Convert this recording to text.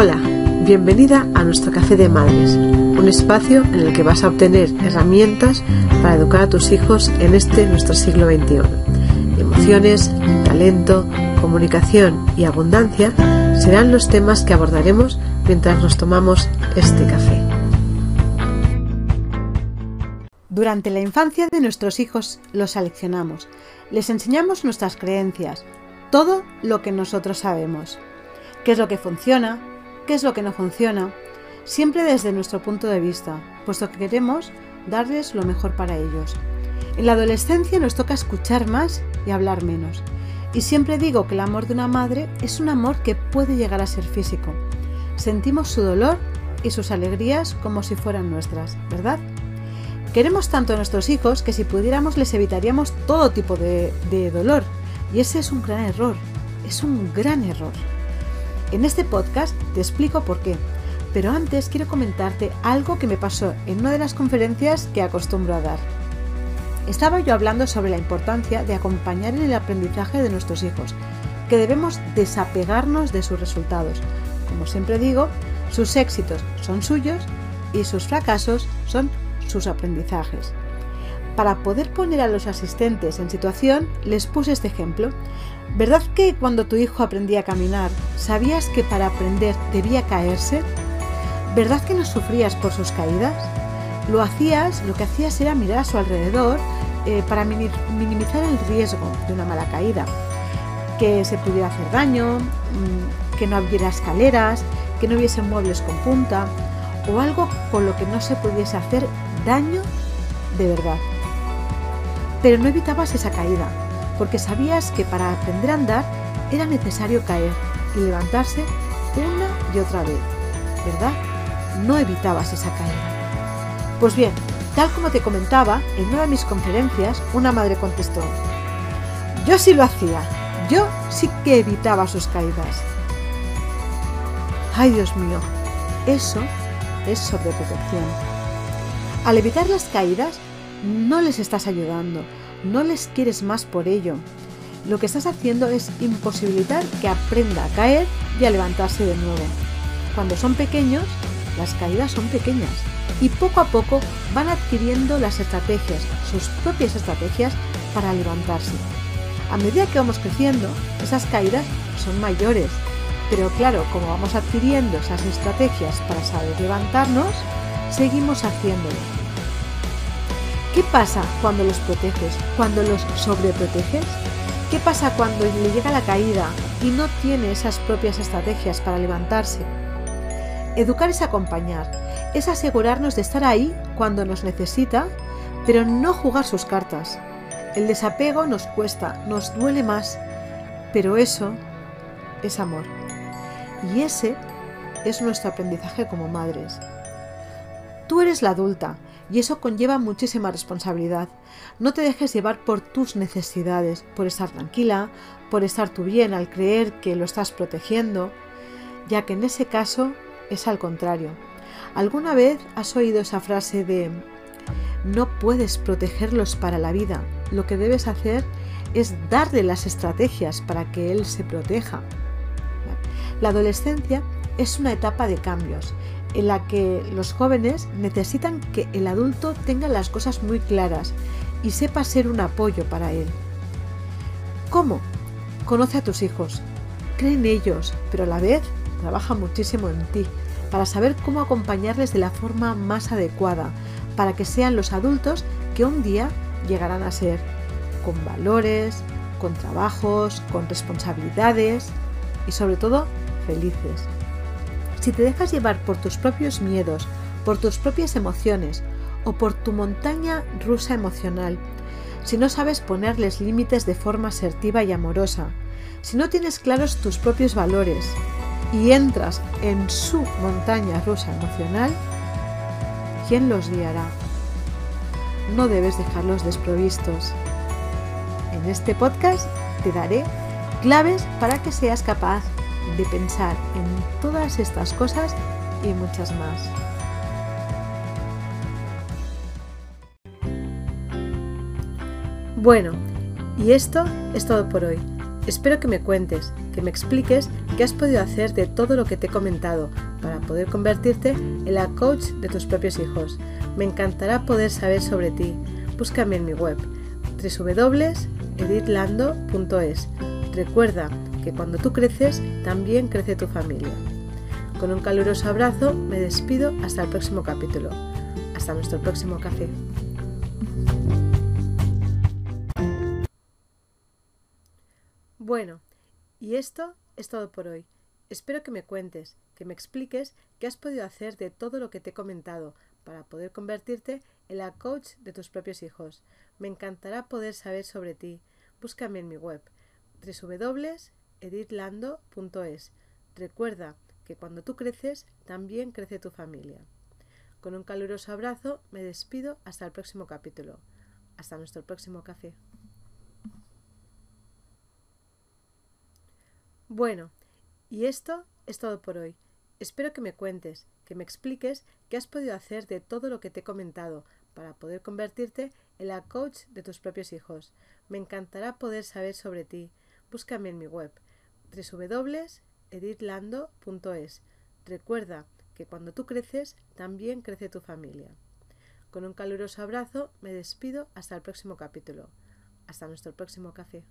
Hola, bienvenida a nuestro Café de Madres, un espacio en el que vas a obtener herramientas para educar a tus hijos en este nuestro siglo XXI. Emociones, talento, comunicación y abundancia serán los temas que abordaremos mientras nos tomamos este café. Durante la infancia de nuestros hijos los seleccionamos, les enseñamos nuestras creencias, todo lo que nosotros sabemos, qué es lo que funciona, qué es lo que no funciona, siempre desde nuestro punto de vista, puesto que queremos darles lo mejor para ellos. En la adolescencia nos toca escuchar más y hablar menos. Y siempre digo que el amor de una madre es un amor que puede llegar a ser físico. Sentimos su dolor y sus alegrías como si fueran nuestras, ¿verdad? Queremos tanto a nuestros hijos que si pudiéramos les evitaríamos todo tipo de, de dolor. Y ese es un gran error, es un gran error. En este podcast te explico por qué, pero antes quiero comentarte algo que me pasó en una de las conferencias que acostumbro a dar. Estaba yo hablando sobre la importancia de acompañar en el aprendizaje de nuestros hijos, que debemos desapegarnos de sus resultados. Como siempre digo, sus éxitos son suyos y sus fracasos son sus aprendizajes. Para poder poner a los asistentes en situación, les puse este ejemplo. ¿Verdad que cuando tu hijo aprendía a caminar, sabías que para aprender debía caerse? ¿Verdad que no sufrías por sus caídas? Lo hacías, lo que hacías era mirar a su alrededor eh, para minimizar el riesgo de una mala caída. Que se pudiera hacer daño, mm, que no hubiera escaleras, que no hubiese muebles con punta o algo con lo que no se pudiese hacer daño de verdad. Pero no evitabas esa caída, porque sabías que para aprender a andar era necesario caer y levantarse una y otra vez, ¿verdad? No evitabas esa caída. Pues bien, tal como te comentaba, en una de mis conferencias, una madre contestó, yo sí lo hacía, yo sí que evitaba sus caídas. Ay Dios mío, eso es sobreprotección. Al evitar las caídas, no les estás ayudando, no les quieres más por ello. Lo que estás haciendo es imposibilitar que aprenda a caer y a levantarse de nuevo. Cuando son pequeños, las caídas son pequeñas y poco a poco van adquiriendo las estrategias, sus propias estrategias para levantarse. A medida que vamos creciendo, esas caídas son mayores, pero claro, como vamos adquiriendo esas estrategias para saber levantarnos, seguimos haciéndolo. ¿Qué pasa cuando los proteges? ¿Cuando los sobreproteges? ¿Qué pasa cuando le llega la caída y no tiene esas propias estrategias para levantarse? Educar es acompañar, es asegurarnos de estar ahí cuando nos necesita, pero no jugar sus cartas. El desapego nos cuesta, nos duele más, pero eso es amor. Y ese es nuestro aprendizaje como madres. Tú eres la adulta y eso conlleva muchísima responsabilidad. No te dejes llevar por tus necesidades, por estar tranquila, por estar tú bien al creer que lo estás protegiendo, ya que en ese caso es al contrario. ¿Alguna vez has oído esa frase de no puedes protegerlos para la vida? Lo que debes hacer es darle las estrategias para que él se proteja. La adolescencia es una etapa de cambios en la que los jóvenes necesitan que el adulto tenga las cosas muy claras y sepa ser un apoyo para él. ¿Cómo? Conoce a tus hijos, cree en ellos, pero a la vez trabaja muchísimo en ti para saber cómo acompañarles de la forma más adecuada, para que sean los adultos que un día llegarán a ser, con valores, con trabajos, con responsabilidades y sobre todo felices. Si te dejas llevar por tus propios miedos, por tus propias emociones o por tu montaña rusa emocional, si no sabes ponerles límites de forma asertiva y amorosa, si no tienes claros tus propios valores y entras en su montaña rusa emocional, ¿quién los guiará? No debes dejarlos desprovistos. En este podcast te daré claves para que seas capaz de pensar en todas estas cosas y muchas más. Bueno, y esto es todo por hoy. Espero que me cuentes, que me expliques qué has podido hacer de todo lo que te he comentado para poder convertirte en la coach de tus propios hijos. Me encantará poder saber sobre ti. Búscame en mi web www.editlando.es. Recuerda que cuando tú creces, también crece tu familia. Con un caluroso abrazo me despido hasta el próximo capítulo. Hasta nuestro próximo café. Bueno, y esto es todo por hoy. Espero que me cuentes, que me expliques qué has podido hacer de todo lo que te he comentado para poder convertirte en la coach de tus propios hijos. Me encantará poder saber sobre ti. Búscame en mi web www.editlando.es. Recuerda que cuando tú creces, también crece tu familia. Con un caluroso abrazo me despido hasta el próximo capítulo. Hasta nuestro próximo café. Bueno, y esto es todo por hoy. Espero que me cuentes, que me expliques qué has podido hacer de todo lo que te he comentado para poder convertirte en la coach de tus propios hijos. Me encantará poder saber sobre ti. Búscame en mi web www.editlando.es. Recuerda que cuando tú creces, también crece tu familia. Con un caluroso abrazo me despido hasta el próximo capítulo. Hasta nuestro próximo café.